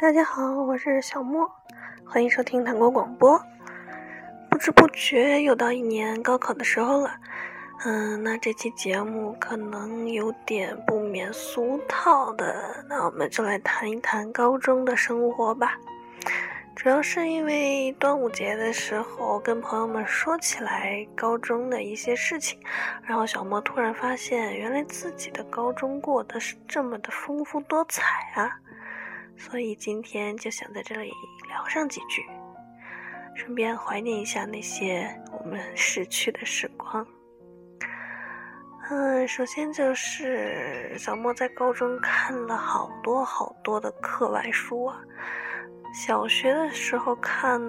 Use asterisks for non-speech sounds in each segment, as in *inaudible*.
大家好，我是小莫，欢迎收听糖果广播。不知不觉又到一年高考的时候了，嗯，那这期节目可能有点不免俗套的，那我们就来谈一谈高中的生活吧。主要是因为端午节的时候跟朋友们说起来高中的一些事情，然后小莫突然发现，原来自己的高中过得是这么的丰富多彩啊！所以今天就想在这里聊上几句，顺便怀念一下那些我们 *laughs* 逝去的时光。嗯，首先就是小莫在高中看了好多好多的课外书啊。小学的时候看，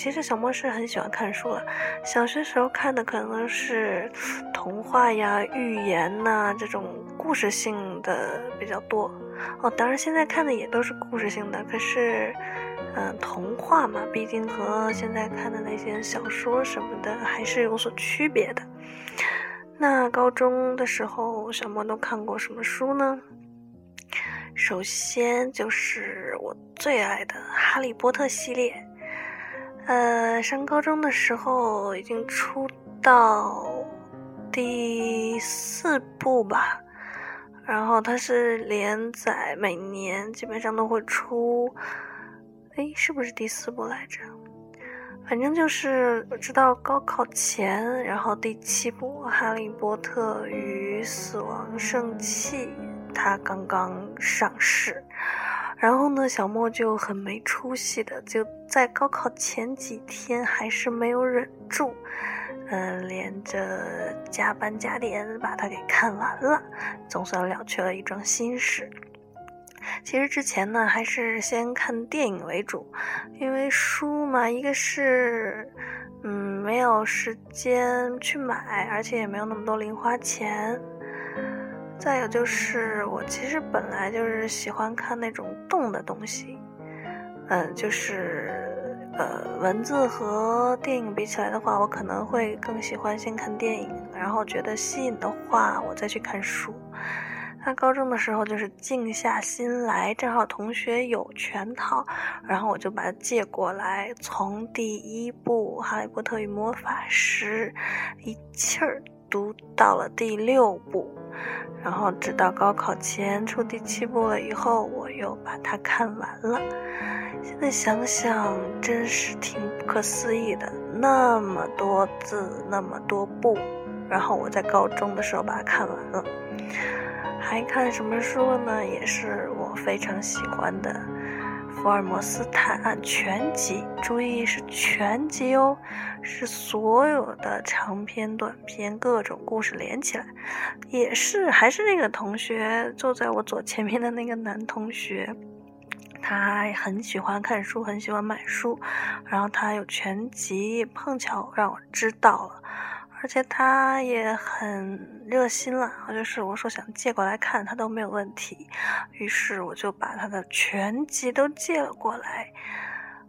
其实小莫是很喜欢看书了。小学时候看的可能是童话呀、寓言呐这种故事性的比较多。哦，当然现在看的也都是故事性的，可是，嗯，童话嘛，毕竟和现在看的那些小说什么的还是有所区别的。那高中的时候，小莫都看过什么书呢？首先就是我最爱的《哈利波特》系列，呃，上高中的时候已经出到第四部吧，然后它是连载，每年基本上都会出，哎，是不是第四部来着？反正就是我知道高考前，然后第七部《哈利波特与死亡圣器》。它刚刚上市，然后呢，小莫就很没出息的，就在高考前几天还是没有忍住，嗯，连着加班加点把它给看完了，总算了却了一桩心事。其实之前呢，还是先看电影为主，因为书嘛，一个是嗯没有时间去买，而且也没有那么多零花钱。再有就是，我其实本来就是喜欢看那种动的东西，嗯，就是呃，文字和电影比起来的话，我可能会更喜欢先看电影，然后觉得吸引的话，我再去看书。那高中的时候就是静下心来，正好同学有全套，然后我就把它借过来，从第一部《哈利波特与魔法师》一气儿。读到了第六部，然后直到高考前出第七部了以后，我又把它看完了。现在想想，真是挺不可思议的，那么多字，那么多部，然后我在高中的时候把它看完了。还看什么书呢？也是我非常喜欢的。福尔摩斯探案全集，注意是全集哦，是所有的长篇、短篇各种故事连起来，也是还是那个同学坐在我左前面的那个男同学，他很喜欢看书，很喜欢买书，然后他有全集，碰巧让我知道了。而且他也很热心了，就是我说想借过来看，他都没有问题。于是我就把他的全集都借了过来，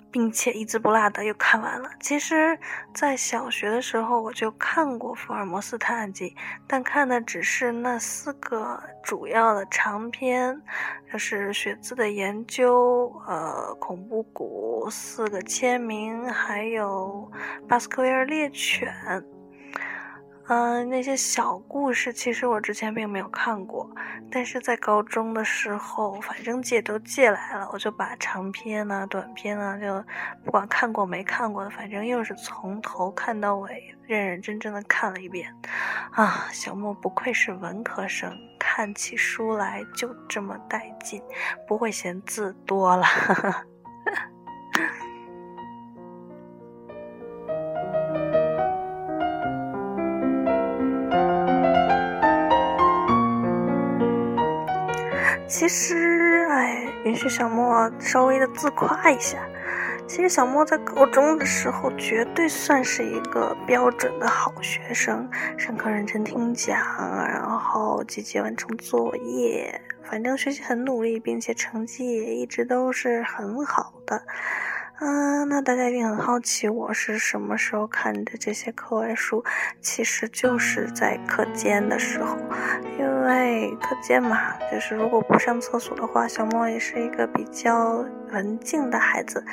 并且一字不落的又看完了。其实，在小学的时候我就看过《福尔摩斯探案集》，但看的只是那四个主要的长篇，就是血字的研究、呃恐怖谷、四个签名，还有巴斯克维尔猎犬。嗯，那些小故事其实我之前并没有看过，但是在高中的时候，反正借都借来了，我就把长篇啊、短篇啊，就不管看过没看过的，反正又是从头看到尾，认认真真的看了一遍。啊，小莫不愧是文科生，看起书来就这么带劲，不会嫌字多了。*laughs* 其实，哎，允许小莫稍微的自夸一下。其实小莫在高中的时候，绝对算是一个标准的好学生，上课认真听讲，然后积极完成作业，反正学习很努力，并且成绩也一直都是很好的。嗯，那大家一定很好奇，我是什么时候看的这些课外书？其实就是在课间的时候，因为。课间嘛，就是如果不上厕所的话，小莫也是一个比较文静的孩子，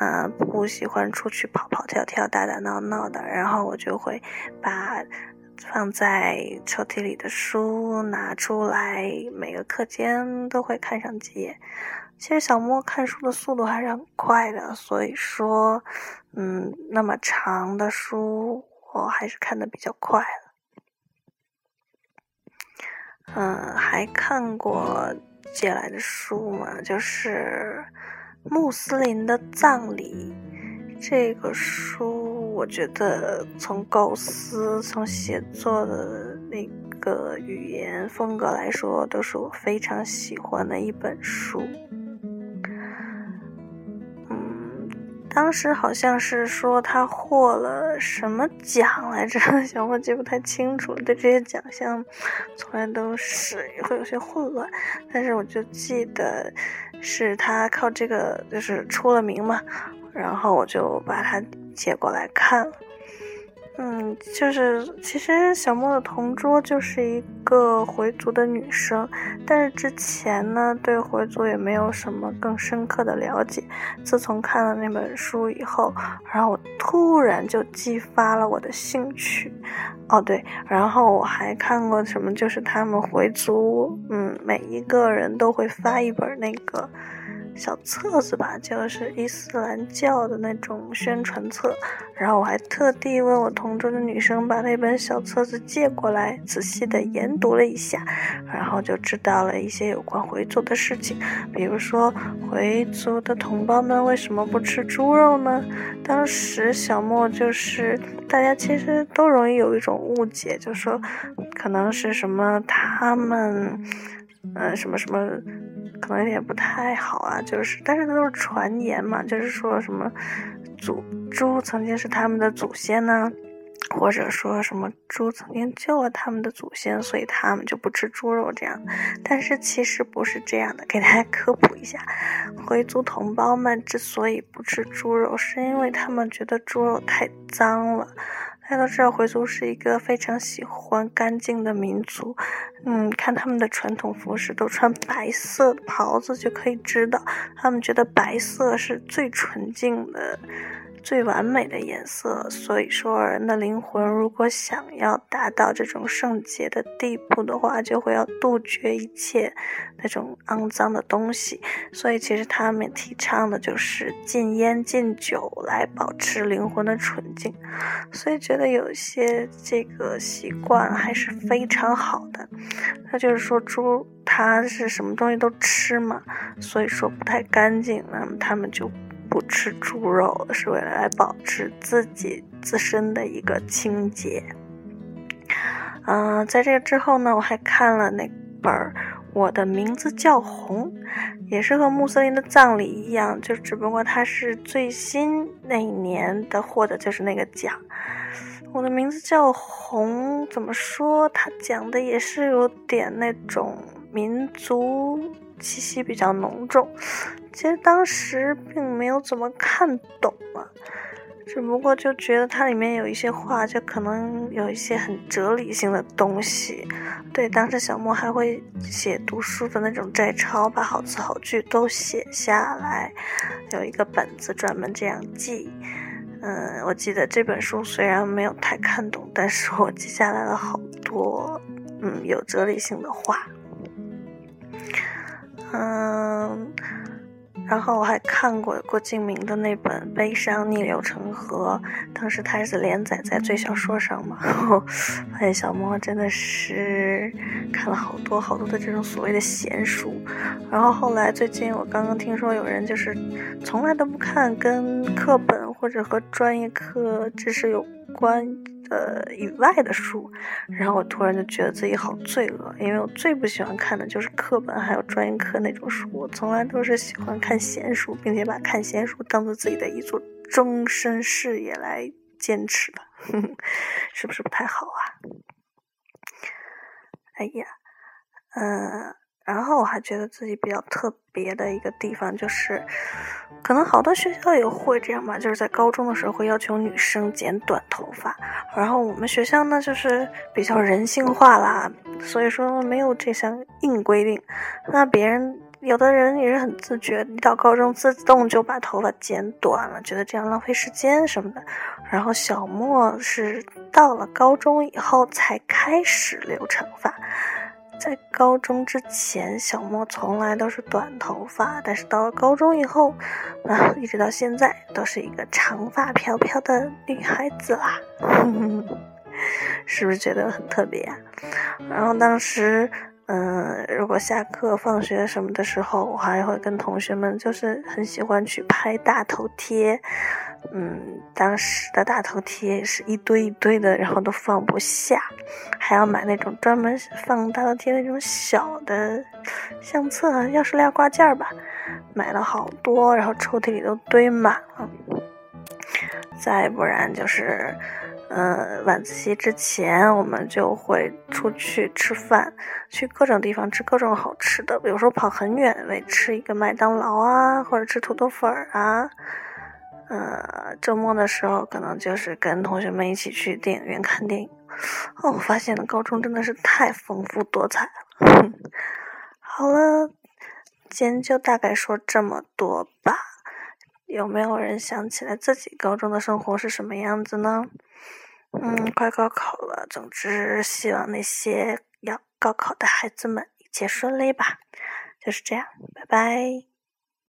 嗯，不喜欢出去跑跑跳跳、打打闹闹的。然后我就会把放在抽屉里的书拿出来，每个课间都会看上几页。其实小莫看书的速度还是很快的，所以说，嗯，那么长的书我还是看的比较快嗯，还看过借来的书嘛，就是《穆斯林的葬礼》这个书，我觉得从构思、从写作的那个语言风格来说，都是我非常喜欢的一本书。当时好像是说他获了什么奖来着，*laughs* 小我记不太清楚，对这些奖项从来都是会有些混乱。但是我就记得是他靠这个就是出了名嘛，然后我就把他借过来看了。嗯，就是其实小莫的同桌就是一个回族的女生，但是之前呢对回族也没有什么更深刻的了解。自从看了那本书以后，然后我突然就激发了我的兴趣。哦对，然后我还看过什么，就是他们回族，嗯，每一个人都会发一本那个。小册子吧，就是伊斯兰教的那种宣传册。然后我还特地问我同桌的女生把那本小册子借过来，仔细的研读了一下，然后就知道了一些有关回族的事情。比如说，回族的同胞们为什么不吃猪肉呢？当时小莫就是大家其实都容易有一种误解，就说可能是什么他们，嗯，什么什么。可能也不太好啊，就是，但是那都是传言嘛，就是说什么祖猪曾经是他们的祖先呢，或者说什么猪曾经救了他们的祖先，所以他们就不吃猪肉这样。但是其实不是这样的，给大家科普一下，回族同胞们之所以不吃猪肉，是因为他们觉得猪肉太脏了。大家都知道，回族是一个非常喜欢干净的民族。嗯，看他们的传统服饰，都穿白色袍子，就可以知道，他们觉得白色是最纯净的。最完美的颜色，所以说人的灵魂如果想要达到这种圣洁的地步的话，就会要杜绝一切那种肮脏的东西。所以其实他们提倡的就是禁烟禁酒来保持灵魂的纯净。所以觉得有些这个习惯还是非常好的。那就是说猪它是什么东西都吃嘛，所以说不太干净，那么他们就。不吃猪肉是为了来保持自己自身的一个清洁。嗯，在这个之后呢，我还看了那本《我的名字叫红》，也是和穆斯林的葬礼一样，就只不过它是最新那一年的获得就是那个奖。我的名字叫红，怎么说？它讲的也是有点那种民族气息比较浓重。其实当时并没有怎么看懂嘛，只不过就觉得它里面有一些话，就可能有一些很哲理性的东西。对，当时小莫还会写读书的那种摘抄，把好词好句都写下来，有一个本子专门这样记。嗯，我记得这本书虽然没有太看懂，但是我记下来了好多嗯有哲理性的话。嗯。然后我还看过郭敬明的那本《悲伤逆流成河》，当时他是连载在最小说上嘛。然后发现小莫真的是看了好多好多的这种所谓的闲书。然后后来最近我刚刚听说有人就是从来都不看跟课本或者和专业课知识有关。呃，以外的书，然后我突然就觉得自己好罪恶，因为我最不喜欢看的就是课本还有专业课那种书，我从来都是喜欢看闲书，并且把看闲书当做自己的一座终身事业来坚持的，*laughs* 是不是不太好啊？哎呀，嗯，还觉得自己比较特别的一个地方就是，可能好多学校也会这样吧，就是在高中的时候会要求女生剪短头发，然后我们学校呢就是比较人性化啦，所以说没有这项硬规定。那别人有的人也是很自觉，一到高中自动就把头发剪短了，觉得这样浪费时间什么的。然后小莫是到了高中以后才开始留长发。在高中之前，小莫从来都是短头发，但是到了高中以后，啊，*laughs* 一直到现在都是一个长发飘飘的女孩子啦，*laughs* 是不是觉得很特别？然后当时。嗯，如果下课、放学什么的时候，我还会跟同学们，就是很喜欢去拍大头贴。嗯，当时的大头贴是一堆一堆的，然后都放不下，还要买那种专门放大头贴那种小的相册、钥匙链挂件吧，买了好多，然后抽屉里都堆满了。再不然就是。嗯，晚自习之前，我们就会出去吃饭，去各种地方吃各种好吃的，比如说跑很远为吃一个麦当劳啊，或者吃土豆粉儿啊。呃，周末的时候可能就是跟同学们一起去电影院看电影。哦，我发现了高中真的是太丰富多彩了。*laughs* 好了，今天就大概说这么多吧。有没有人想起来自己高中的生活是什么样子呢？嗯，快高考了，总之希望那些要高考的孩子们一切顺利吧。就是这样，拜拜。